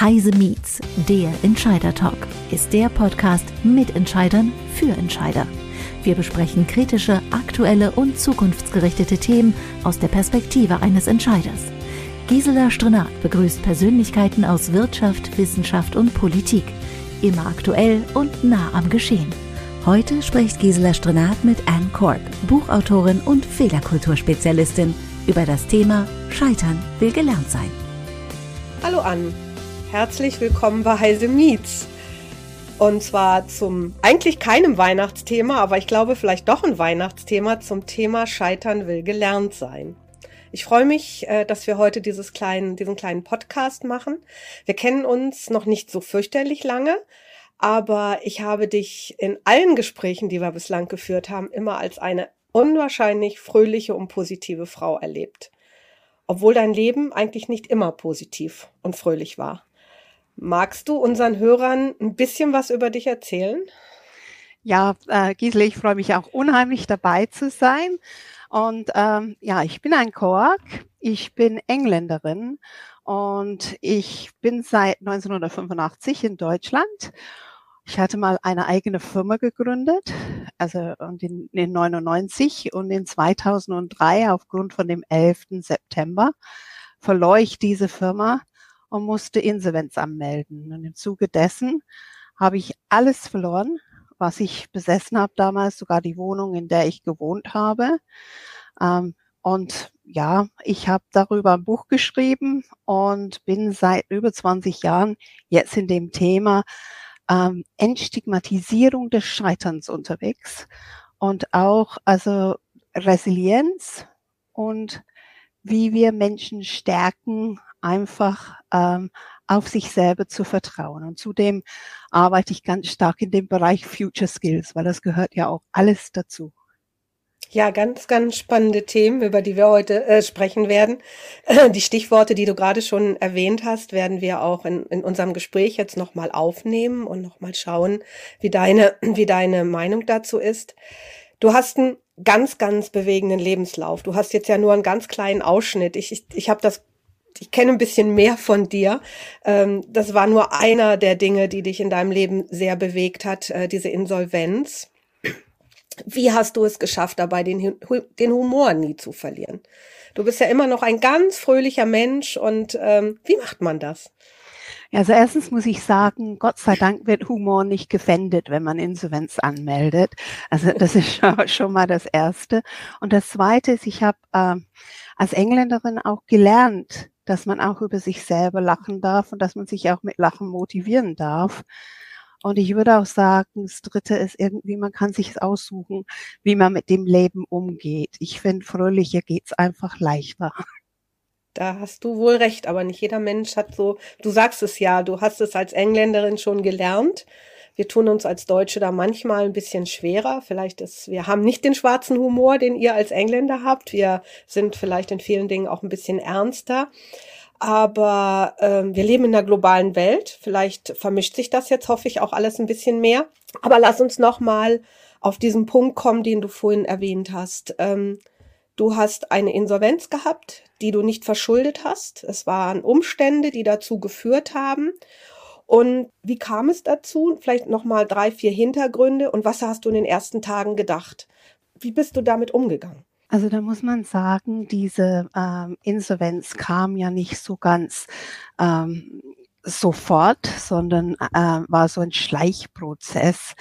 Heise Meets, der Entscheider Talk, ist der Podcast mit Entscheidern für Entscheider. Wir besprechen kritische, aktuelle und zukunftsgerichtete Themen aus der Perspektive eines Entscheiders. Gisela Strenat begrüßt Persönlichkeiten aus Wirtschaft, Wissenschaft und Politik. Immer aktuell und nah am Geschehen. Heute spricht Gisela Strenat mit Anne Korb, Buchautorin und Fehlerkulturspezialistin, über das Thema Scheitern will gelernt sein. Hallo Anne, herzlich willkommen bei Heise Meets. Und zwar zum eigentlich keinem Weihnachtsthema, aber ich glaube vielleicht doch ein Weihnachtsthema zum Thema Scheitern will gelernt sein. Ich freue mich, äh, dass wir heute dieses kleinen, diesen kleinen Podcast machen. Wir kennen uns noch nicht so fürchterlich lange, aber ich habe dich in allen Gesprächen, die wir bislang geführt haben, immer als eine unwahrscheinlich fröhliche und positive Frau erlebt. Obwohl dein Leben eigentlich nicht immer positiv und fröhlich war. Magst du unseren Hörern ein bisschen was über dich erzählen? Ja, äh, Gisele, ich freue mich auch unheimlich dabei zu sein. Und ähm, ja, ich bin ein Koak, ich bin Engländerin und ich bin seit 1985 in Deutschland ich hatte mal eine eigene Firma gegründet, also in, in 99 und in 2003 aufgrund von dem 11. September verlor ich diese Firma und musste Insolvenz anmelden. Und im Zuge dessen habe ich alles verloren, was ich besessen habe damals, sogar die Wohnung, in der ich gewohnt habe. Ähm, und ja, ich habe darüber ein Buch geschrieben und bin seit über 20 Jahren jetzt in dem Thema ähm, Entstigmatisierung des Scheiterns unterwegs und auch also Resilienz und wie wir Menschen stärken, einfach ähm, auf sich selber zu vertrauen. Und zudem arbeite ich ganz stark in dem Bereich Future Skills, weil das gehört ja auch alles dazu. Ja, ganz, ganz spannende Themen, über die wir heute äh, sprechen werden. Die Stichworte, die du gerade schon erwähnt hast, werden wir auch in, in unserem Gespräch jetzt nochmal aufnehmen und nochmal schauen, wie deine, wie deine Meinung dazu ist. Du hast einen ganz, ganz bewegenden Lebenslauf. Du hast jetzt ja nur einen ganz kleinen Ausschnitt. Ich, ich, ich habe das ich kenne ein bisschen mehr von dir. Ähm, das war nur einer der Dinge, die dich in deinem Leben sehr bewegt hat, äh, diese Insolvenz. Wie hast du es geschafft, dabei den, den Humor nie zu verlieren? Du bist ja immer noch ein ganz fröhlicher Mensch und ähm, wie macht man das? Also erstens muss ich sagen, Gott sei Dank wird Humor nicht gefändet, wenn man Insolvenz anmeldet. Also das ist schon, mal das Erste. Und das Zweite ist, ich habe äh, als Engländerin auch gelernt, dass man auch über sich selber lachen darf und dass man sich auch mit Lachen motivieren darf. Und ich würde auch sagen, das Dritte ist irgendwie, man kann sich aussuchen, wie man mit dem Leben umgeht. Ich finde, fröhlicher geht's einfach leichter. Da hast du wohl recht, aber nicht jeder Mensch hat so, du sagst es ja, du hast es als Engländerin schon gelernt. Wir tun uns als Deutsche da manchmal ein bisschen schwerer. Vielleicht ist, wir haben nicht den schwarzen Humor, den ihr als Engländer habt. Wir sind vielleicht in vielen Dingen auch ein bisschen ernster. Aber ähm, wir leben in einer globalen Welt. Vielleicht vermischt sich das jetzt, hoffe ich, auch alles ein bisschen mehr. Aber lass uns noch mal auf diesen Punkt kommen, den du vorhin erwähnt hast. Ähm, du hast eine Insolvenz gehabt, die du nicht verschuldet hast. Es waren Umstände, die dazu geführt haben. Und wie kam es dazu? Vielleicht noch mal drei, vier Hintergründe. Und was hast du in den ersten Tagen gedacht? Wie bist du damit umgegangen? Also da muss man sagen, diese ähm, Insolvenz kam ja nicht so ganz ähm, sofort, sondern äh, war so ein Schleichprozess.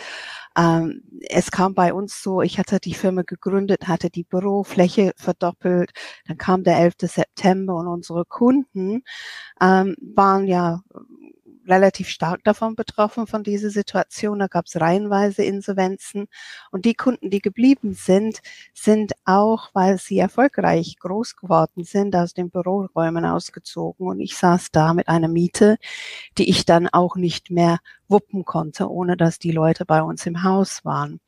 Ähm, es kam bei uns so, ich hatte die Firma gegründet, hatte die Bürofläche verdoppelt, dann kam der 11. September und unsere Kunden ähm, waren ja relativ stark davon betroffen, von dieser Situation. Da gab es reihenweise Insolvenzen. Und die Kunden, die geblieben sind, sind auch, weil sie erfolgreich groß geworden sind, aus den Büroräumen ausgezogen. Und ich saß da mit einer Miete, die ich dann auch nicht mehr wuppen konnte, ohne dass die Leute bei uns im Haus waren.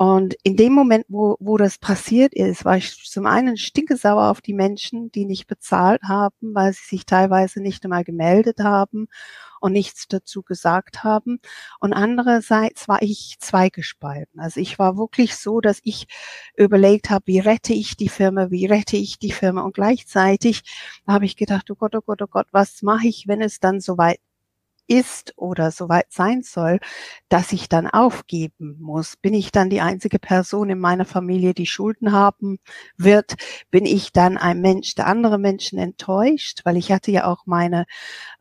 Und in dem Moment, wo, wo das passiert ist, war ich zum einen stinkesauer auf die Menschen, die nicht bezahlt haben, weil sie sich teilweise nicht einmal gemeldet haben und nichts dazu gesagt haben. Und andererseits war ich zweigespalten. Also ich war wirklich so, dass ich überlegt habe, wie rette ich die Firma, wie rette ich die Firma. Und gleichzeitig habe ich gedacht, oh Gott, oh Gott, oh Gott, was mache ich, wenn es dann soweit ist oder soweit sein soll, dass ich dann aufgeben muss? Bin ich dann die einzige Person in meiner Familie, die Schulden haben wird? Bin ich dann ein Mensch, der andere Menschen enttäuscht? Weil ich hatte ja auch meine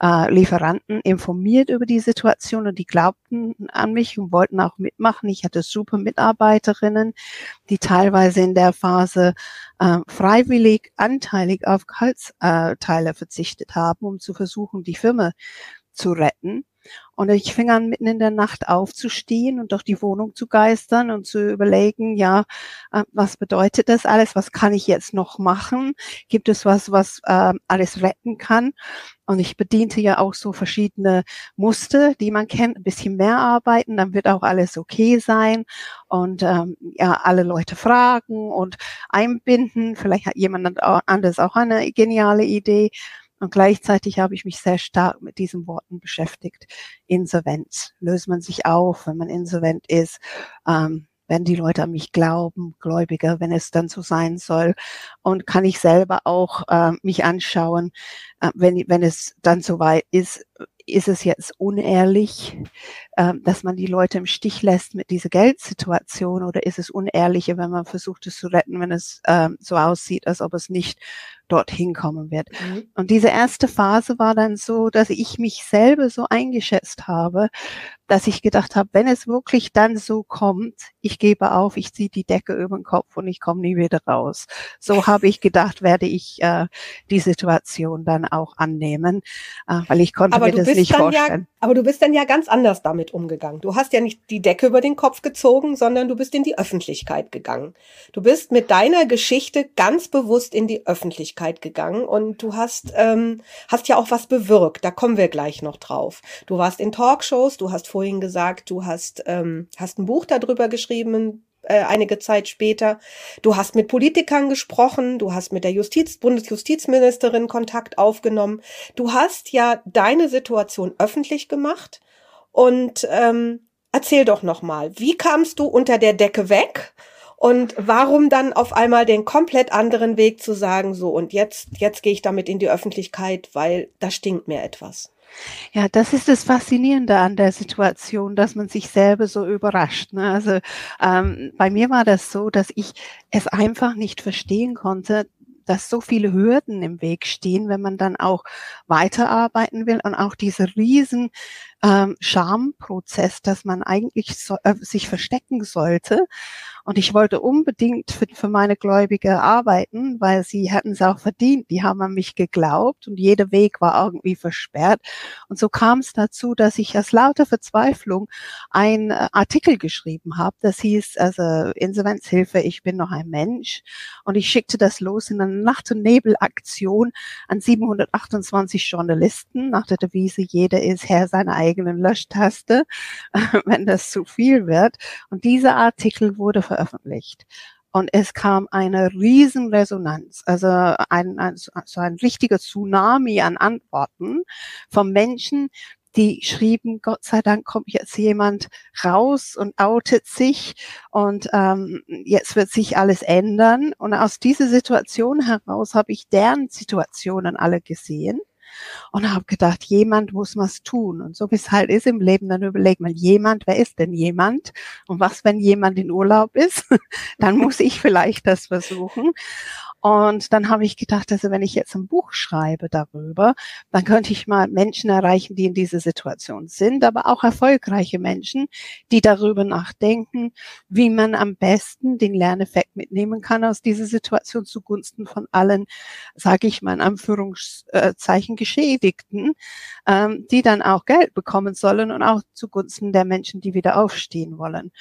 äh, Lieferanten informiert über die Situation und die glaubten an mich und wollten auch mitmachen. Ich hatte super Mitarbeiterinnen, die teilweise in der Phase äh, freiwillig anteilig auf Gehaltsteile verzichtet haben, um zu versuchen, die Firma zu retten. Und ich fing an, mitten in der Nacht aufzustehen und durch die Wohnung zu geistern und zu überlegen, ja, äh, was bedeutet das alles? Was kann ich jetzt noch machen? Gibt es was, was äh, alles retten kann? Und ich bediente ja auch so verschiedene Muster, die man kennt, ein bisschen mehr arbeiten, dann wird auch alles okay sein und ähm, ja, alle Leute fragen und einbinden. Vielleicht hat jemand anders auch eine geniale Idee. Und gleichzeitig habe ich mich sehr stark mit diesen Worten beschäftigt. Insolvenz. Löst man sich auf, wenn man insolvent ist? Ähm, wenn die Leute an mich glauben, Gläubiger, wenn es dann so sein soll. Und kann ich selber auch äh, mich anschauen, äh, wenn, wenn es dann soweit ist, ist es jetzt unehrlich, äh, dass man die Leute im Stich lässt mit dieser Geldsituation oder ist es unehrlicher, wenn man versucht es zu retten, wenn es äh, so aussieht, als ob es nicht dorthin kommen wird. Mhm. Und diese erste Phase war dann so, dass ich mich selber so eingeschätzt habe, dass ich gedacht habe, wenn es wirklich dann so kommt, ich gebe auf, ich ziehe die Decke über den Kopf und ich komme nie wieder raus. So habe ich gedacht, werde ich äh, die Situation dann auch annehmen, äh, weil ich konnte aber mir das nicht vorstellen. Ja, aber du bist dann ja ganz anders damit umgegangen. Du hast ja nicht die Decke über den Kopf gezogen, sondern du bist in die Öffentlichkeit gegangen. Du bist mit deiner Geschichte ganz bewusst in die Öffentlichkeit gegangen und du hast, ähm, hast ja auch was bewirkt. Da kommen wir gleich noch drauf. Du warst in Talkshows, du hast vorhin gesagt, du hast, ähm, hast ein Buch darüber geschrieben, äh, einige Zeit später. Du hast mit Politikern gesprochen, du hast mit der Justiz, Bundesjustizministerin Kontakt aufgenommen. Du hast ja deine Situation öffentlich gemacht und ähm, erzähl doch noch mal, wie kamst du unter der Decke weg? Und warum dann auf einmal den komplett anderen Weg zu sagen, so und jetzt, jetzt gehe ich damit in die Öffentlichkeit, weil da stinkt mir etwas. Ja, das ist das Faszinierende an der Situation, dass man sich selber so überrascht. Ne? Also ähm, bei mir war das so, dass ich es einfach nicht verstehen konnte, dass so viele Hürden im Weg stehen, wenn man dann auch weiterarbeiten will und auch dieser riesen ähm, Schamprozess, dass man eigentlich so, äh, sich verstecken sollte. Und ich wollte unbedingt für, für meine Gläubige arbeiten, weil sie hätten es auch verdient. Die haben an mich geglaubt und jeder Weg war irgendwie versperrt. Und so kam es dazu, dass ich aus lauter Verzweiflung einen äh, Artikel geschrieben habe. Das hieß also Insolvenzhilfe, ich bin noch ein Mensch. Und ich schickte das los in eine Nacht- und Nebelaktion an 728 Journalisten nach der Devise, jeder ist Herr seiner eigenen Löschtaste, wenn das zu viel wird. Und dieser Artikel wurde veröffentlicht. Und es kam eine Riesenresonanz, also ein, ein, so ein richtiger Tsunami an Antworten von Menschen, die schrieben, Gott sei Dank kommt jetzt jemand raus und outet sich und ähm, jetzt wird sich alles ändern. Und aus dieser Situation heraus habe ich deren Situationen alle gesehen und habe gedacht, jemand muss was tun. Und so wie es halt ist im Leben, dann überlegt man, jemand, wer ist denn jemand? Und was, wenn jemand in Urlaub ist? dann muss ich vielleicht das versuchen. Und dann habe ich gedacht, also wenn ich jetzt ein Buch schreibe darüber, dann könnte ich mal Menschen erreichen, die in dieser Situation sind, aber auch erfolgreiche Menschen, die darüber nachdenken, wie man am besten den Lerneffekt mitnehmen kann aus dieser Situation zugunsten von allen, sage ich mal in Anführungszeichen, Geschädigten, ähm, die dann auch Geld bekommen sollen und auch zugunsten der Menschen, die wieder aufstehen wollen.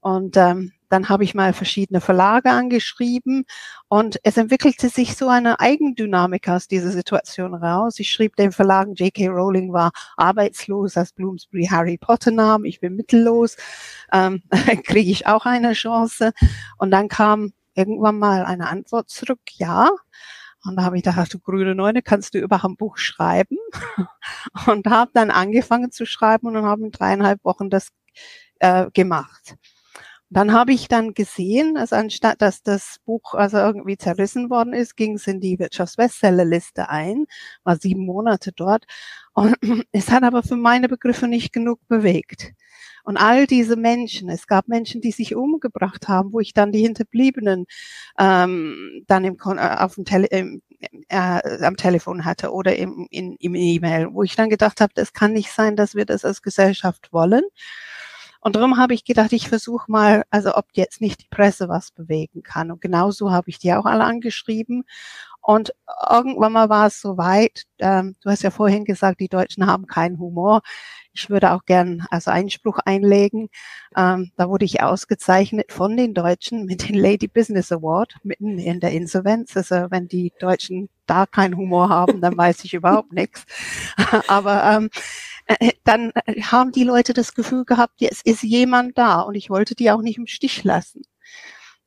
Und ähm, dann habe ich mal verschiedene Verlage angeschrieben und es entwickelte sich so eine Eigendynamik aus dieser Situation raus. Ich schrieb den Verlagen, J.K. Rowling war arbeitslos, als Bloomsbury Harry Potter nahm. Ich bin mittellos, ähm, kriege ich auch eine Chance. Und dann kam irgendwann mal eine Antwort zurück, ja. Und da habe ich gedacht, du grüne Neune, kannst du überhaupt ein Buch schreiben? Und habe dann angefangen zu schreiben und habe in dreieinhalb Wochen das äh, gemacht. Dann habe ich dann gesehen, also anstatt dass das Buch also irgendwie zerrissen worden ist, ging es in die Wirtschaftsbestsellerliste ein, war sieben Monate dort. Und es hat aber für meine Begriffe nicht genug bewegt. Und all diese Menschen, es gab Menschen, die sich umgebracht haben, wo ich dann die Hinterbliebenen ähm, dann im, äh, auf dem Tele, im, äh, am Telefon hatte oder im, in, im E-Mail, wo ich dann gedacht habe, das kann nicht sein, dass wir das als Gesellschaft wollen. Und darum habe ich gedacht, ich versuche mal, also ob jetzt nicht die Presse was bewegen kann. Und genauso habe ich die auch alle angeschrieben. Und irgendwann mal war es soweit. Ähm, du hast ja vorhin gesagt, die Deutschen haben keinen Humor. Ich würde auch gern also Einspruch einlegen. Ähm, da wurde ich ausgezeichnet von den Deutschen mit dem Lady Business Award mitten in der Insolvenz. Also wenn die Deutschen da keinen Humor haben, dann weiß ich überhaupt nichts. Aber ähm, äh, dann äh, haben die Leute das Gefühl gehabt, es ist jemand da und ich wollte die auch nicht im Stich lassen.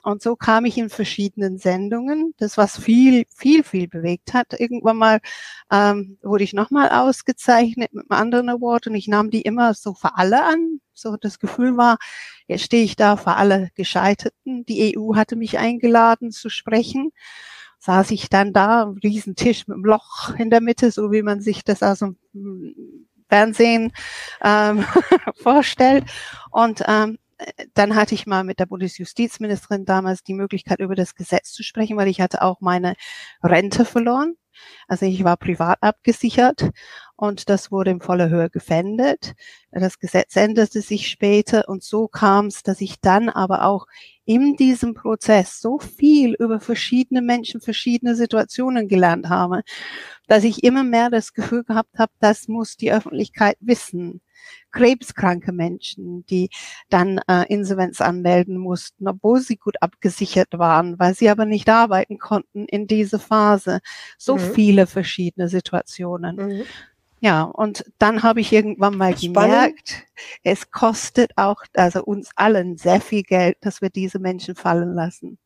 Und so kam ich in verschiedenen Sendungen, das was viel, viel, viel bewegt hat. Irgendwann mal ähm, wurde ich nochmal ausgezeichnet mit einem anderen Award und ich nahm die immer so für alle an. So das Gefühl war, jetzt stehe ich da für alle Gescheiterten. Die EU hatte mich eingeladen zu sprechen saß ich dann da, am Riesentisch mit einem Loch in der Mitte, so wie man sich das aus dem Fernsehen ähm, vorstellt. Und ähm, dann hatte ich mal mit der Bundesjustizministerin damals die Möglichkeit, über das Gesetz zu sprechen, weil ich hatte auch meine Rente verloren. Also ich war privat abgesichert und das wurde in voller Höhe gefändet. Das Gesetz änderte sich später und so kam es, dass ich dann aber auch in diesem Prozess so viel über verschiedene Menschen, verschiedene Situationen gelernt habe, dass ich immer mehr das Gefühl gehabt habe, das muss die Öffentlichkeit wissen. Krebskranke Menschen, die dann äh, Insolvenz anmelden mussten, obwohl sie gut abgesichert waren, weil sie aber nicht arbeiten konnten in diese Phase. So mhm. viele verschiedene Situationen. Mhm. Ja, und dann habe ich irgendwann mal Spannend. gemerkt, es kostet auch, also uns allen sehr viel Geld, dass wir diese Menschen fallen lassen.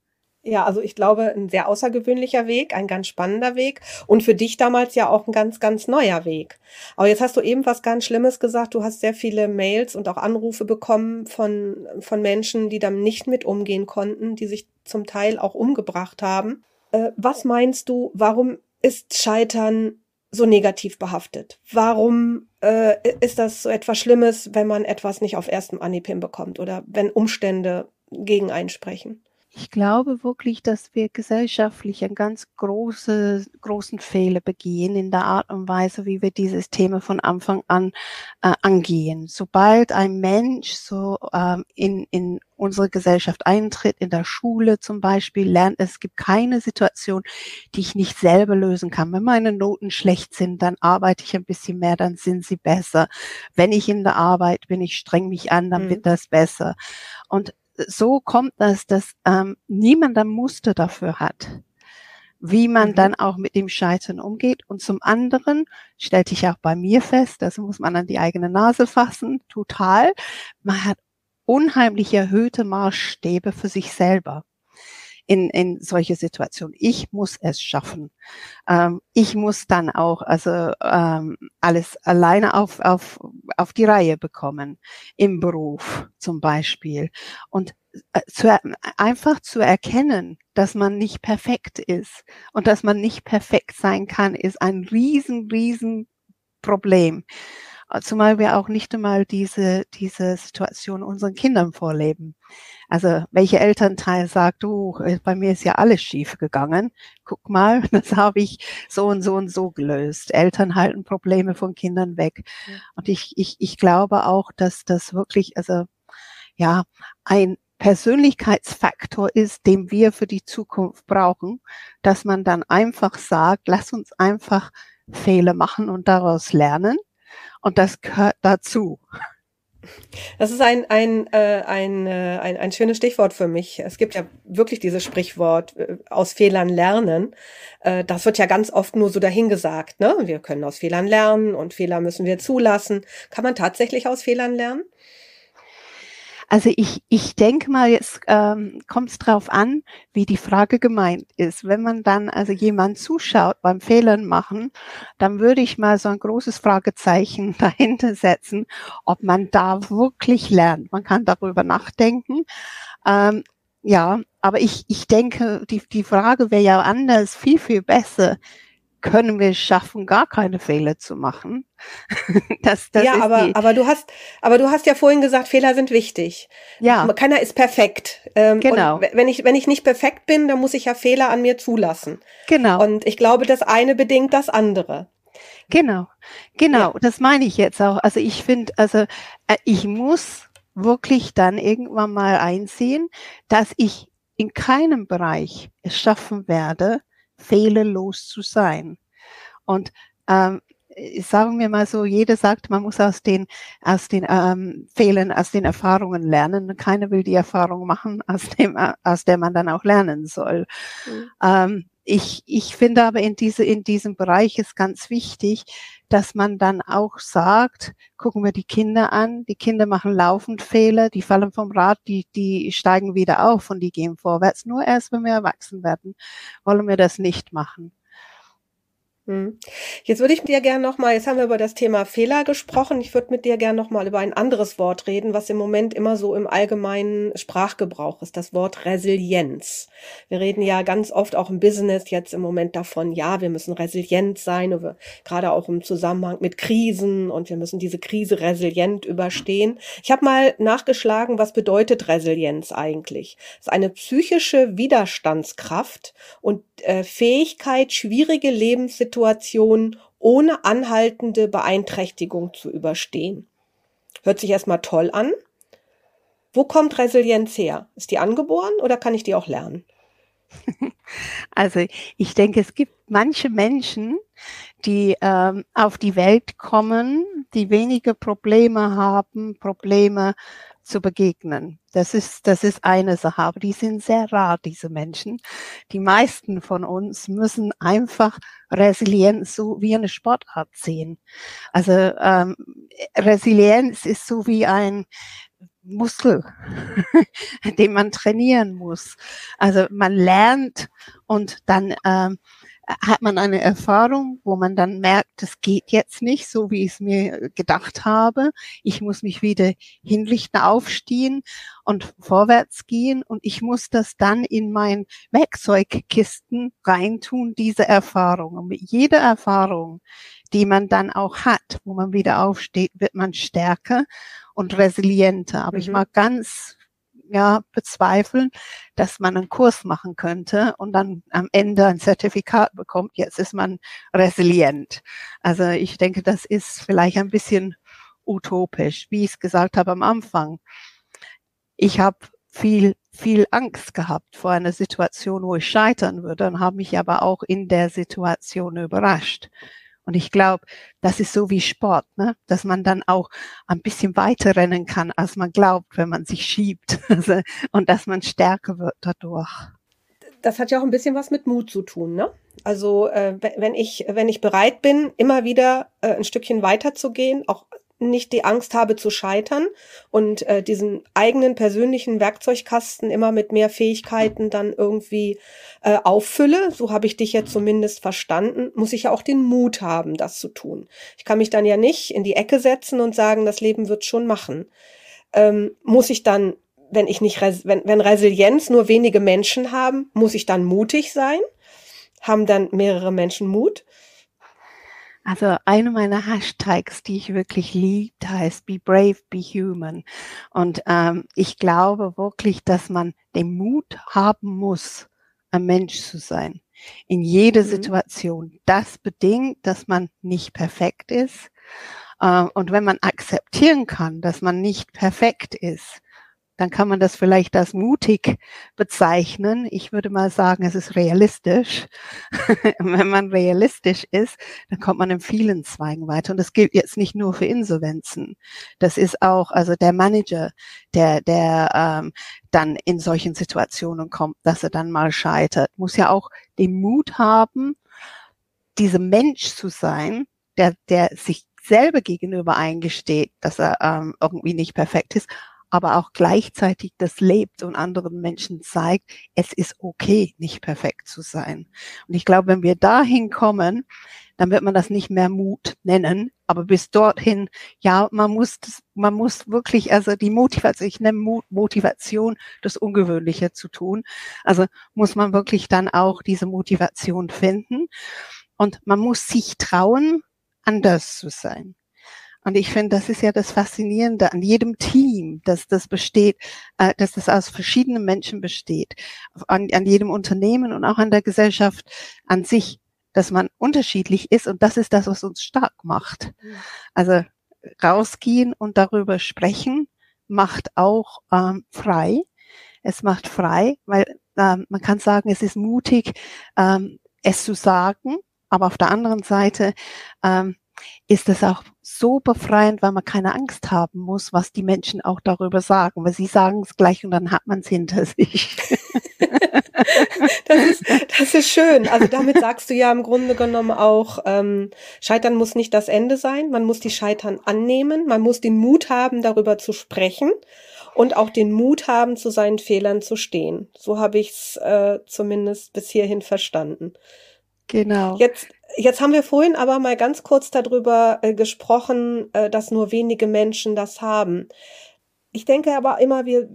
Ja, also ich glaube, ein sehr außergewöhnlicher Weg, ein ganz spannender Weg und für dich damals ja auch ein ganz, ganz neuer Weg. Aber jetzt hast du eben was ganz Schlimmes gesagt. Du hast sehr viele Mails und auch Anrufe bekommen von, von Menschen, die dann nicht mit umgehen konnten, die sich zum Teil auch umgebracht haben. Äh, was meinst du, warum ist Scheitern so negativ behaftet? Warum äh, ist das so etwas Schlimmes, wenn man etwas nicht auf erstem Anhieb hinbekommt oder wenn Umstände gegen einsprechen? Ich glaube wirklich, dass wir gesellschaftlich einen ganz große, großen Fehler begehen in der Art und Weise, wie wir dieses Thema von Anfang an äh, angehen. Sobald ein Mensch so ähm, in, in unsere Gesellschaft eintritt, in der Schule zum Beispiel, lernt es gibt keine Situation, die ich nicht selber lösen kann. Wenn meine Noten schlecht sind, dann arbeite ich ein bisschen mehr, dann sind sie besser. Wenn ich in der Arbeit bin, ich streng mich an, dann mhm. wird das besser. Und so kommt das, dass ähm, niemand ein Muster dafür hat, wie man mhm. dann auch mit dem Scheitern umgeht. Und zum anderen stellte ich auch bei mir fest, das muss man an die eigene Nase fassen, total. Man hat unheimlich erhöhte Maßstäbe für sich selber in, in solche Situationen. Ich muss es schaffen. Ähm, ich muss dann auch also ähm, alles alleine auf, auf, auf die Reihe bekommen, im Beruf zum Beispiel. Und äh, zu, einfach zu erkennen, dass man nicht perfekt ist und dass man nicht perfekt sein kann, ist ein riesen, riesen Problem. Zumal wir auch nicht einmal diese, diese Situation unseren Kindern vorleben. Also welche Elternteil sagt, du, äh, bei mir ist ja alles schief gegangen. Guck mal, das habe ich so und so und so gelöst. Eltern halten Probleme von Kindern weg. Ja. Und ich, ich, ich glaube auch, dass das wirklich, also ja, ein Persönlichkeitsfaktor ist, den wir für die Zukunft brauchen, dass man dann einfach sagt, lass uns einfach Fehler machen und daraus lernen. Und das gehört dazu. Das ist ein, ein, äh, ein, äh, ein, ein schönes Stichwort für mich. Es gibt ja wirklich dieses Sprichwort, äh, aus Fehlern lernen. Äh, das wird ja ganz oft nur so dahingesagt. Ne? Wir können aus Fehlern lernen und Fehler müssen wir zulassen. Kann man tatsächlich aus Fehlern lernen? Also ich, ich denke mal, jetzt ähm, kommt es drauf an, wie die Frage gemeint ist. Wenn man dann also jemand zuschaut beim Fehlern machen, dann würde ich mal so ein großes Fragezeichen dahinter setzen, ob man da wirklich lernt. Man kann darüber nachdenken, Ähm, ja, aber ich, ich denke, die, die Frage wäre ja anders, viel, viel besser. Können wir es schaffen, gar keine Fehler zu machen? das, das ja, aber, aber du hast, aber du hast ja vorhin gesagt, Fehler sind wichtig. Ja. Keiner ist perfekt. Ähm, genau. wenn ich, wenn ich nicht perfekt bin, dann muss ich ja Fehler an mir zulassen. Genau. Und ich glaube, das eine bedingt das andere. Genau, genau, ja. das meine ich jetzt auch. Also ich finde, also äh, ich muss wirklich dann irgendwann mal einsehen, dass ich in keinem Bereich es schaffen werde, fehlerlos zu sein. Und ähm, sagen wir mal so, jeder sagt, man muss aus den, aus den ähm, Fehlern, aus den Erfahrungen lernen. Keiner will die Erfahrung machen, aus, dem, aus der man dann auch lernen soll. Mhm. Ähm, ich, ich finde aber in, diese, in diesem Bereich ist ganz wichtig, dass man dann auch sagt, gucken wir die Kinder an, die Kinder machen laufend Fehler, die fallen vom Rad, die, die steigen wieder auf und die gehen vorwärts. Nur erst, wenn wir erwachsen werden, wollen wir das nicht machen. Hm. Jetzt würde ich mit dir gerne nochmal, jetzt haben wir über das Thema Fehler gesprochen, ich würde mit dir gerne nochmal über ein anderes Wort reden, was im Moment immer so im allgemeinen Sprachgebrauch ist, das Wort Resilienz. Wir reden ja ganz oft auch im Business jetzt im Moment davon, ja, wir müssen resilient sein, wir, gerade auch im Zusammenhang mit Krisen und wir müssen diese Krise resilient überstehen. Ich habe mal nachgeschlagen, was bedeutet Resilienz eigentlich? Es ist eine psychische Widerstandskraft und äh, Fähigkeit, schwierige Lebenssituationen ohne anhaltende Beeinträchtigung zu überstehen. Hört sich erstmal toll an. Wo kommt Resilienz her? Ist die angeboren oder kann ich die auch lernen? Also ich denke, es gibt manche Menschen, die ähm, auf die Welt kommen, die wenige Probleme haben, Probleme zu begegnen. Das ist, das ist eine Sache, aber die sind sehr rar, diese Menschen. Die meisten von uns müssen einfach Resilienz so wie eine Sportart sehen. Also ähm, Resilienz ist so wie ein Muskel, den man trainieren muss. Also man lernt und dann ähm, hat man eine Erfahrung, wo man dann merkt, es geht jetzt nicht so, wie ich es mir gedacht habe. Ich muss mich wieder hinrichten, aufstehen und vorwärts gehen und ich muss das dann in mein Werkzeugkisten reintun, diese Erfahrung. Und mit jeder Erfahrung, die man dann auch hat, wo man wieder aufsteht, wird man stärker und resilienter. Aber mhm. ich mag ganz ja, bezweifeln, dass man einen Kurs machen könnte und dann am Ende ein Zertifikat bekommt, jetzt ist man resilient. Also ich denke, das ist vielleicht ein bisschen utopisch, wie ich es gesagt habe am Anfang. Ich habe viel, viel Angst gehabt vor einer Situation, wo ich scheitern würde und habe mich aber auch in der Situation überrascht. Und ich glaube, das ist so wie Sport, ne? dass man dann auch ein bisschen weiter rennen kann, als man glaubt, wenn man sich schiebt also, und dass man stärker wird dadurch. Das hat ja auch ein bisschen was mit Mut zu tun, ne? Also äh, wenn ich wenn ich bereit bin, immer wieder äh, ein Stückchen weiterzugehen, auch nicht die Angst habe zu scheitern und äh, diesen eigenen persönlichen Werkzeugkasten immer mit mehr Fähigkeiten dann irgendwie äh, auffülle, so habe ich dich ja zumindest verstanden, muss ich ja auch den Mut haben, das zu tun. Ich kann mich dann ja nicht in die Ecke setzen und sagen, das Leben wird schon machen. Ähm, muss ich dann, wenn ich nicht, wenn, wenn Resilienz nur wenige Menschen haben, muss ich dann mutig sein? Haben dann mehrere Menschen Mut? Also eine meiner Hashtags, die ich wirklich liebe, heißt Be Brave, Be Human. Und ähm, ich glaube wirklich, dass man den Mut haben muss, ein Mensch zu sein. In jeder mhm. Situation. Das bedingt, dass man nicht perfekt ist. Äh, und wenn man akzeptieren kann, dass man nicht perfekt ist, dann kann man das vielleicht als mutig bezeichnen. Ich würde mal sagen, es ist realistisch. Wenn man realistisch ist, dann kommt man in vielen Zweigen weiter. Und das gilt jetzt nicht nur für Insolvenzen. Das ist auch, also der Manager, der, der ähm, dann in solchen Situationen kommt, dass er dann mal scheitert, muss ja auch den Mut haben, dieser Mensch zu sein, der, der sich selber gegenüber eingesteht, dass er ähm, irgendwie nicht perfekt ist, aber auch gleichzeitig das lebt und anderen Menschen zeigt, es ist okay, nicht perfekt zu sein. Und ich glaube, wenn wir dahin kommen, dann wird man das nicht mehr Mut nennen, Aber bis dorthin, ja, man muss, man muss wirklich, also die Motivation, ich nenne Motivation, das Ungewöhnliche zu tun. Also muss man wirklich dann auch diese Motivation finden. Und man muss sich trauen, anders zu sein. Und ich finde, das ist ja das Faszinierende an jedem Team, dass das besteht, äh, dass das aus verschiedenen Menschen besteht, an, an jedem Unternehmen und auch an der Gesellschaft an sich, dass man unterschiedlich ist und das ist das, was uns stark macht. Mhm. Also rausgehen und darüber sprechen macht auch ähm, frei. Es macht frei, weil ähm, man kann sagen, es ist mutig, ähm, es zu sagen, aber auf der anderen Seite ähm, ist es auch so befreiend, weil man keine Angst haben muss, was die Menschen auch darüber sagen, weil sie sagen es gleich und dann hat man es hinter sich. das, ist, das ist schön. Also damit sagst du ja im Grunde genommen auch, ähm, Scheitern muss nicht das Ende sein, man muss die Scheitern annehmen, man muss den Mut haben, darüber zu sprechen und auch den Mut haben, zu seinen Fehlern zu stehen. So habe ich es äh, zumindest bis hierhin verstanden. Genau. Jetzt Jetzt haben wir vorhin aber mal ganz kurz darüber äh, gesprochen, äh, dass nur wenige Menschen das haben. Ich denke aber immer, wir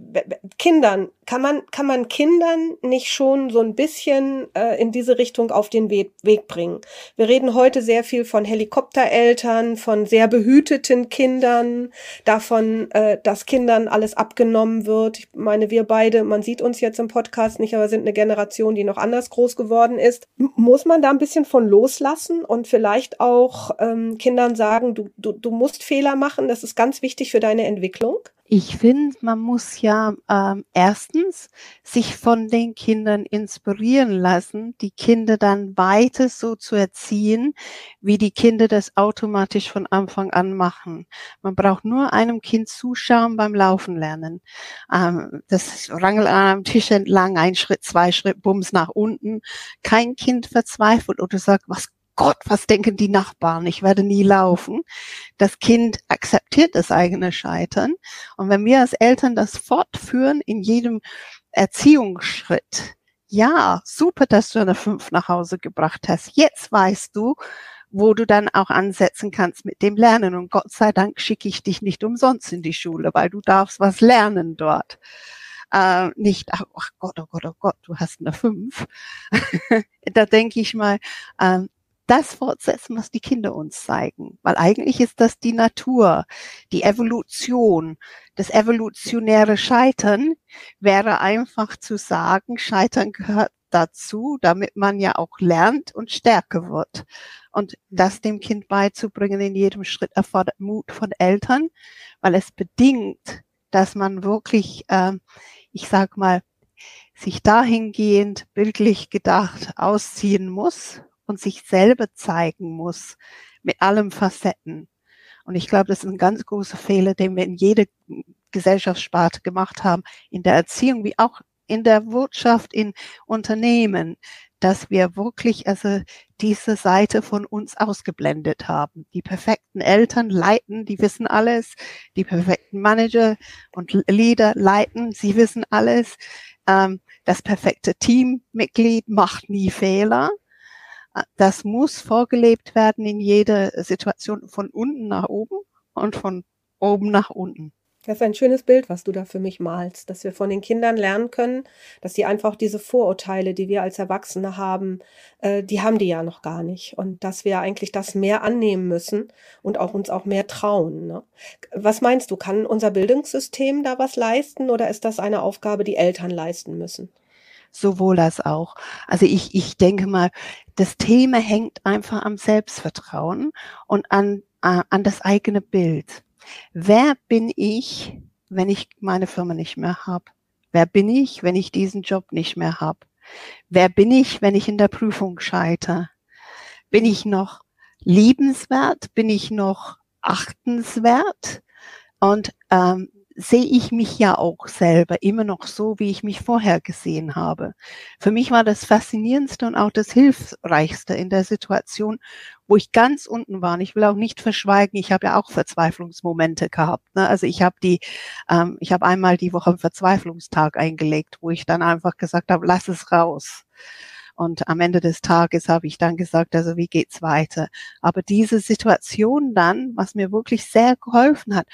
Kindern kann man kann man Kindern nicht schon so ein bisschen äh, in diese Richtung auf den Weg, Weg bringen. Wir reden heute sehr viel von Helikoptereltern, von sehr behüteten Kindern, davon, äh, dass Kindern alles abgenommen wird. Ich meine, wir beide, man sieht uns jetzt im Podcast nicht, aber sind eine Generation, die noch anders groß geworden ist. M muss man da ein bisschen von loslassen und vielleicht auch ähm, Kindern sagen, du, du, du musst Fehler machen, das ist ganz wichtig für deine Entwicklung? Ich finde, man muss ja ähm, erstens sich von den Kindern inspirieren lassen, die Kinder dann weiter so zu erziehen, wie die Kinder das automatisch von Anfang an machen. Man braucht nur einem Kind zuschauen beim Laufen lernen. Ähm, das Rangel an einem Tisch entlang, ein Schritt, zwei Schritt, Bums nach unten. Kein Kind verzweifelt oder sagt, was Gott, was denken die Nachbarn? Ich werde nie laufen. Das Kind akzeptiert das eigene Scheitern. Und wenn wir als Eltern das fortführen in jedem Erziehungsschritt, ja, super, dass du eine fünf nach Hause gebracht hast. Jetzt weißt du, wo du dann auch ansetzen kannst mit dem Lernen. Und Gott sei Dank schicke ich dich nicht umsonst in die Schule, weil du darfst was lernen dort. Äh, nicht, ach, Gott, oh Gott, oh Gott, du hast eine fünf. da denke ich mal, ähm, das fortsetzen, was die Kinder uns zeigen. Weil eigentlich ist das die Natur, die Evolution. Das evolutionäre Scheitern wäre einfach zu sagen, Scheitern gehört dazu, damit man ja auch lernt und stärker wird. Und das dem Kind beizubringen in jedem Schritt erfordert Mut von Eltern, weil es bedingt, dass man wirklich, äh, ich sag mal, sich dahingehend bildlich gedacht ausziehen muss und sich selber zeigen muss mit allem Facetten. Und ich glaube, das ist ein ganz großer Fehler, den wir in jeder Gesellschaftssparte gemacht haben, in der Erziehung wie auch in der Wirtschaft, in Unternehmen, dass wir wirklich also diese Seite von uns ausgeblendet haben. Die perfekten Eltern leiten, die wissen alles. Die perfekten Manager und Leader leiten, sie wissen alles. Ähm, das perfekte Teammitglied macht nie Fehler. Das muss vorgelebt werden in jeder Situation von unten nach oben und von oben nach unten. Das ist ein schönes Bild, was du da für mich malst, dass wir von den Kindern lernen können, dass sie einfach diese Vorurteile, die wir als Erwachsene haben, äh, die haben die ja noch gar nicht und dass wir eigentlich das mehr annehmen müssen und auch uns auch mehr trauen. Ne? Was meinst du, kann unser Bildungssystem da was leisten oder ist das eine Aufgabe, die Eltern leisten müssen? Sowohl als auch. Also ich, ich denke mal, das Thema hängt einfach am Selbstvertrauen und an, äh, an das eigene Bild. Wer bin ich, wenn ich meine Firma nicht mehr habe? Wer bin ich, wenn ich diesen Job nicht mehr habe? Wer bin ich, wenn ich in der Prüfung scheitere? Bin ich noch liebenswert? Bin ich noch achtenswert? Und ähm, sehe ich mich ja auch selber immer noch so, wie ich mich vorher gesehen habe. Für mich war das Faszinierendste und auch das Hilfreichste in der Situation, wo ich ganz unten war. Und ich will auch nicht verschweigen, ich habe ja auch Verzweiflungsmomente gehabt. Ne? Also ich habe die, ähm, ich habe einmal die Woche einen Verzweiflungstag eingelegt, wo ich dann einfach gesagt habe, lass es raus. Und am Ende des Tages habe ich dann gesagt, also wie geht's weiter? Aber diese Situation dann, was mir wirklich sehr geholfen hat,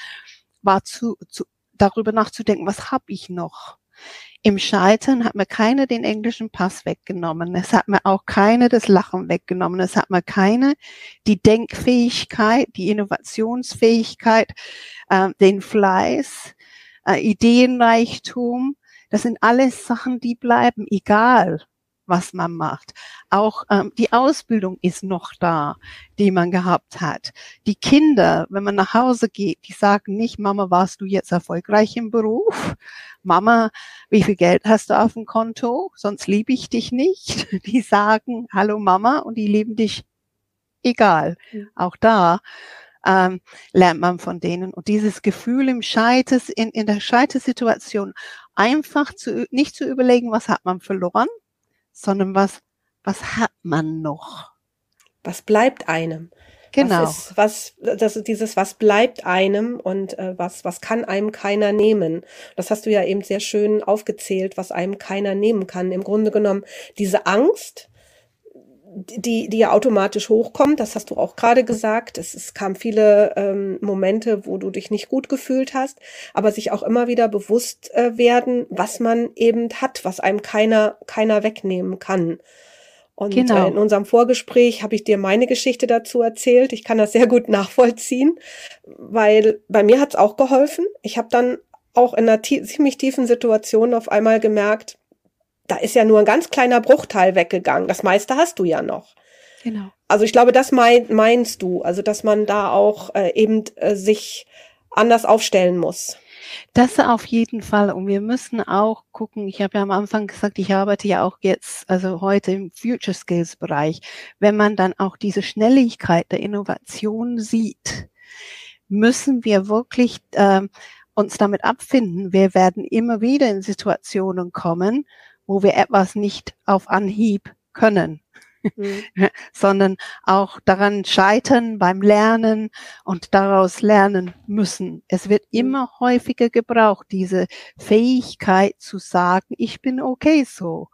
war zu, zu darüber nachzudenken, was habe ich noch? Im Scheitern hat mir keiner den englischen Pass weggenommen. Es hat mir auch keiner das Lachen weggenommen. Es hat mir keine die Denkfähigkeit, die Innovationsfähigkeit, äh, den Fleiß, äh, Ideenreichtum. Das sind alles Sachen, die bleiben, egal was man macht. Auch ähm, die Ausbildung ist noch da, die man gehabt hat. Die Kinder, wenn man nach Hause geht, die sagen nicht, Mama, warst du jetzt erfolgreich im Beruf? Mama, wie viel Geld hast du auf dem Konto? Sonst liebe ich dich nicht. Die sagen, hallo Mama, und die lieben dich egal. Mhm. Auch da ähm, lernt man von denen. Und dieses Gefühl im Scheites, in, in der Scheitesituation, einfach zu, nicht zu überlegen, was hat man verloren, sondern was, was hat man noch? Was bleibt einem? Genau. Was ist, was, das ist dieses, was bleibt einem und äh, was, was kann einem keiner nehmen? Das hast du ja eben sehr schön aufgezählt, was einem keiner nehmen kann. Im Grunde genommen diese Angst, die, die ja automatisch hochkommt, das hast du auch gerade gesagt. Es, es kam viele ähm, Momente, wo du dich nicht gut gefühlt hast, aber sich auch immer wieder bewusst äh, werden, was man eben hat, was einem keiner, keiner wegnehmen kann. Und genau. äh, in unserem Vorgespräch habe ich dir meine Geschichte dazu erzählt. Ich kann das sehr gut nachvollziehen, weil bei mir hat es auch geholfen. Ich habe dann auch in einer ziemlich tiefen Situation auf einmal gemerkt, da ist ja nur ein ganz kleiner Bruchteil weggegangen. Das meiste hast du ja noch. Genau. Also ich glaube, das mein, meinst du, also dass man da auch äh, eben äh, sich anders aufstellen muss. Das auf jeden Fall. Und wir müssen auch gucken, ich habe ja am Anfang gesagt, ich arbeite ja auch jetzt, also heute im Future Skills Bereich. Wenn man dann auch diese Schnelligkeit der Innovation sieht, müssen wir wirklich äh, uns damit abfinden. Wir werden immer wieder in Situationen kommen, wo wir etwas nicht auf Anhieb können. Mhm. sondern auch daran scheitern beim Lernen und daraus lernen müssen. Es wird mhm. immer häufiger gebraucht, diese Fähigkeit zu sagen, ich bin okay so.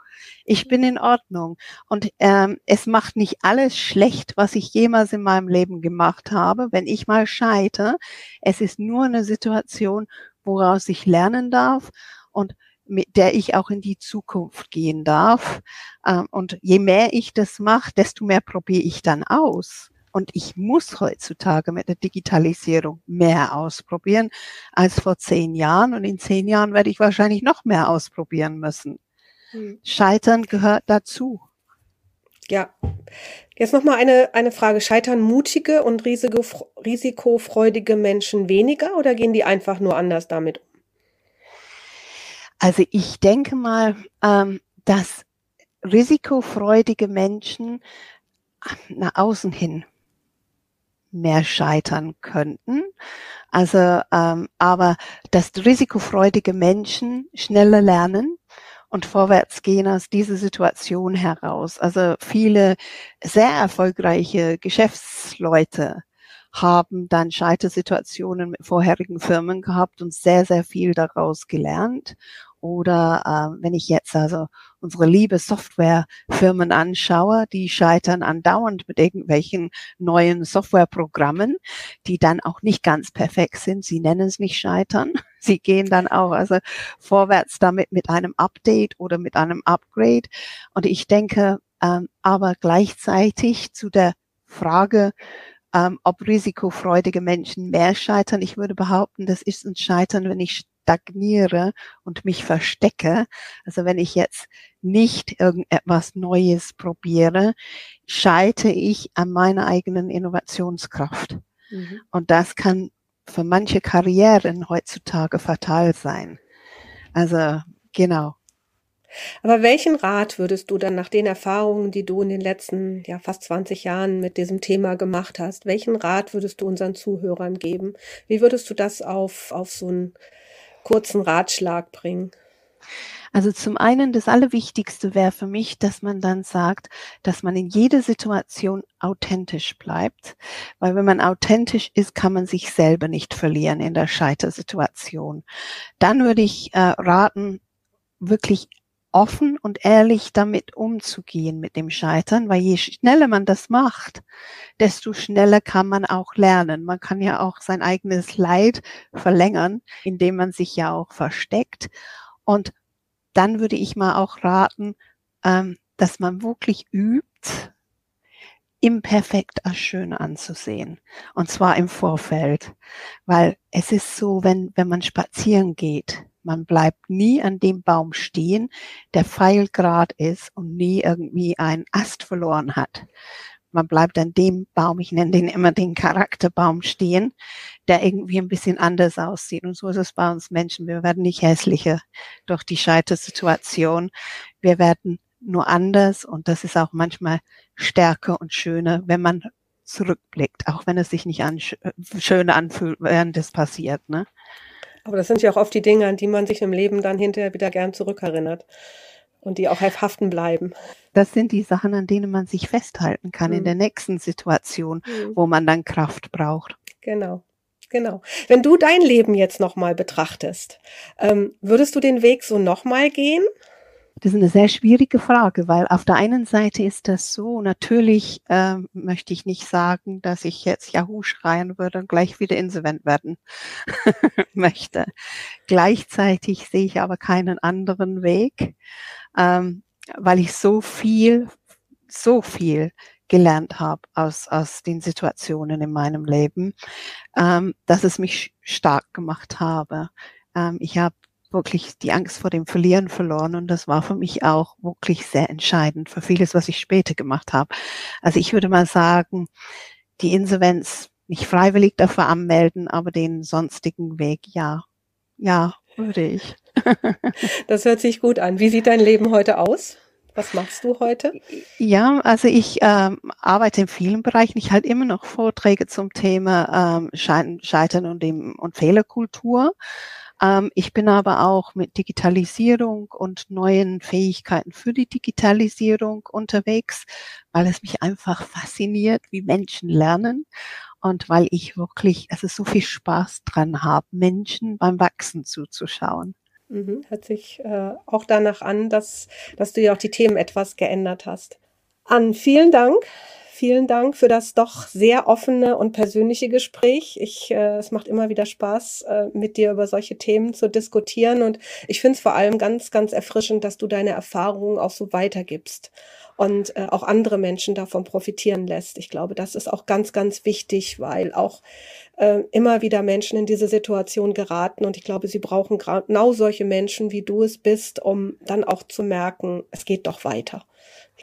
Ich bin in Ordnung. Und ähm, es macht nicht alles schlecht, was ich jemals in meinem Leben gemacht habe, wenn ich mal scheite. Es ist nur eine Situation, woraus ich lernen darf. Und mit der ich auch in die Zukunft gehen darf. Ähm, und je mehr ich das mache, desto mehr probiere ich dann aus. Und ich muss heutzutage mit der Digitalisierung mehr ausprobieren als vor zehn Jahren. Und in zehn Jahren werde ich wahrscheinlich noch mehr ausprobieren müssen. Hm. Scheitern gehört dazu. Ja. Jetzt nochmal eine, eine Frage. Scheitern mutige und risikofreudige Menschen weniger oder gehen die einfach nur anders damit um? Also ich denke mal, ähm, dass risikofreudige Menschen nach außen hin mehr scheitern könnten. Also, ähm, aber dass risikofreudige Menschen schneller lernen und vorwärts gehen aus dieser Situation heraus. Also viele sehr erfolgreiche Geschäftsleute haben dann Scheitersituationen mit vorherigen Firmen gehabt und sehr, sehr viel daraus gelernt oder äh, wenn ich jetzt also unsere liebe Softwarefirmen anschaue, die scheitern andauernd mit irgendwelchen neuen Softwareprogrammen, die dann auch nicht ganz perfekt sind. Sie nennen es nicht scheitern. Sie gehen dann auch also vorwärts damit mit einem Update oder mit einem Upgrade. Und ich denke, ähm, aber gleichzeitig zu der Frage, ähm, ob risikofreudige Menschen mehr scheitern. Ich würde behaupten, das ist ein Scheitern, wenn ich stagniere und mich verstecke, also wenn ich jetzt nicht irgendetwas Neues probiere, schalte ich an meiner eigenen Innovationskraft. Mhm. Und das kann für manche Karrieren heutzutage fatal sein. Also genau. Aber welchen Rat würdest du dann nach den Erfahrungen, die du in den letzten ja fast 20 Jahren mit diesem Thema gemacht hast, welchen Rat würdest du unseren Zuhörern geben? Wie würdest du das auf, auf so ein kurzen Ratschlag bringen? Also zum einen, das Allerwichtigste wäre für mich, dass man dann sagt, dass man in jeder Situation authentisch bleibt. Weil wenn man authentisch ist, kann man sich selber nicht verlieren in der Scheitersituation. Dann würde ich äh, raten, wirklich offen und ehrlich damit umzugehen mit dem Scheitern, weil je schneller man das macht, desto schneller kann man auch lernen. Man kann ja auch sein eigenes Leid verlängern, indem man sich ja auch versteckt. Und dann würde ich mal auch raten, ähm, dass man wirklich übt, imperfekt als schön anzusehen. Und zwar im Vorfeld. Weil es ist so, wenn, wenn man spazieren geht, man bleibt nie an dem Baum stehen, der pfeilgrad ist und nie irgendwie einen Ast verloren hat. Man bleibt an dem Baum, ich nenne den immer den Charakterbaum stehen, der irgendwie ein bisschen anders aussieht. Und so ist es bei uns Menschen. Wir werden nicht hässlicher durch die Scheitersituation. Wir werden nur anders und das ist auch manchmal stärker und schöner, wenn man zurückblickt, auch wenn es sich nicht an, schön anfühlt, während es passiert. Ne? Aber das sind ja auch oft die Dinge, an die man sich im Leben dann hinterher wieder gern zurückerinnert und die auch haften bleiben. Das sind die Sachen, an denen man sich festhalten kann mhm. in der nächsten Situation, mhm. wo man dann Kraft braucht. Genau. Genau. Wenn du dein Leben jetzt nochmal betrachtest, ähm, würdest du den Weg so nochmal gehen? Das ist eine sehr schwierige Frage, weil auf der einen Seite ist das so, natürlich äh, möchte ich nicht sagen, dass ich jetzt Yahoo schreien würde und gleich wieder insolvent werden möchte. Gleichzeitig sehe ich aber keinen anderen Weg, ähm, weil ich so viel, so viel gelernt habe aus, aus den Situationen in meinem Leben, ähm, dass es mich stark gemacht habe. Ähm, ich habe wirklich die Angst vor dem Verlieren verloren und das war für mich auch wirklich sehr entscheidend für vieles, was ich später gemacht habe. Also ich würde mal sagen, die Insolvenz nicht freiwillig dafür anmelden, aber den sonstigen Weg, ja, ja, würde ich. das hört sich gut an. Wie sieht dein Leben heute aus? Was machst du heute? Ja, also ich ähm, arbeite in vielen Bereichen. Ich halte immer noch Vorträge zum Thema ähm, Scheitern und, dem, und Fehlerkultur. Ähm, ich bin aber auch mit Digitalisierung und neuen Fähigkeiten für die Digitalisierung unterwegs, weil es mich einfach fasziniert, wie Menschen lernen und weil ich wirklich, also so viel Spaß dran habe, Menschen beim Wachsen zuzuschauen. Mhm, hört sich äh, auch danach an, dass, dass du ja auch die Themen etwas geändert hast. An vielen Dank Vielen Dank für das doch sehr offene und persönliche Gespräch. Ich, äh, es macht immer wieder Spaß, äh, mit dir über solche Themen zu diskutieren. Und ich finde es vor allem ganz, ganz erfrischend, dass du deine Erfahrungen auch so weitergibst und äh, auch andere Menschen davon profitieren lässt. Ich glaube, das ist auch ganz, ganz wichtig, weil auch äh, immer wieder Menschen in diese Situation geraten und ich glaube, sie brauchen genau solche Menschen, wie du es bist, um dann auch zu merken, es geht doch weiter.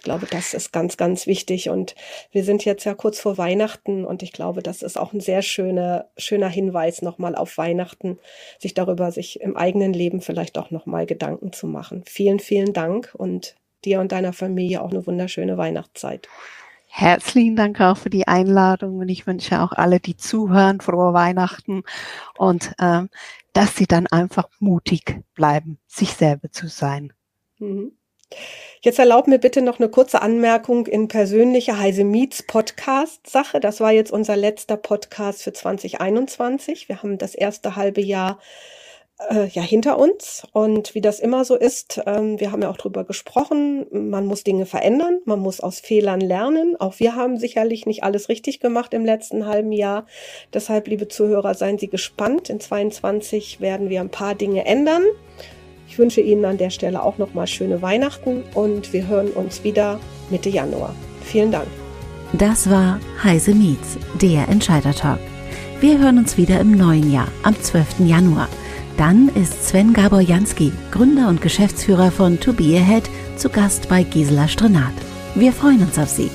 Ich glaube, das ist ganz, ganz wichtig. Und wir sind jetzt ja kurz vor Weihnachten und ich glaube, das ist auch ein sehr schöner, schöner Hinweis nochmal auf Weihnachten, sich darüber, sich im eigenen Leben vielleicht auch nochmal Gedanken zu machen. Vielen, vielen Dank und dir und deiner Familie auch eine wunderschöne Weihnachtszeit. Herzlichen Dank auch für die Einladung und ich wünsche auch alle, die zuhören, frohe Weihnachten und ähm, dass sie dann einfach mutig bleiben, sich selber zu sein. Mhm. Jetzt erlaub mir bitte noch eine kurze Anmerkung in persönlicher Heise Meets Podcast Sache. Das war jetzt unser letzter Podcast für 2021. Wir haben das erste halbe Jahr äh, ja hinter uns und wie das immer so ist, ähm, wir haben ja auch drüber gesprochen, man muss Dinge verändern, man muss aus Fehlern lernen. Auch wir haben sicherlich nicht alles richtig gemacht im letzten halben Jahr. Deshalb, liebe Zuhörer, seien Sie gespannt. In 22 werden wir ein paar Dinge ändern. Ich wünsche Ihnen an der Stelle auch nochmal schöne Weihnachten und wir hören uns wieder Mitte Januar. Vielen Dank. Das war Heise Meets, der Entscheider-Talk. Wir hören uns wieder im neuen Jahr, am 12. Januar. Dann ist Sven Gabor Jansky, Gründer und Geschäftsführer von To Be Ahead, zu Gast bei Gisela Strenat. Wir freuen uns auf Sie.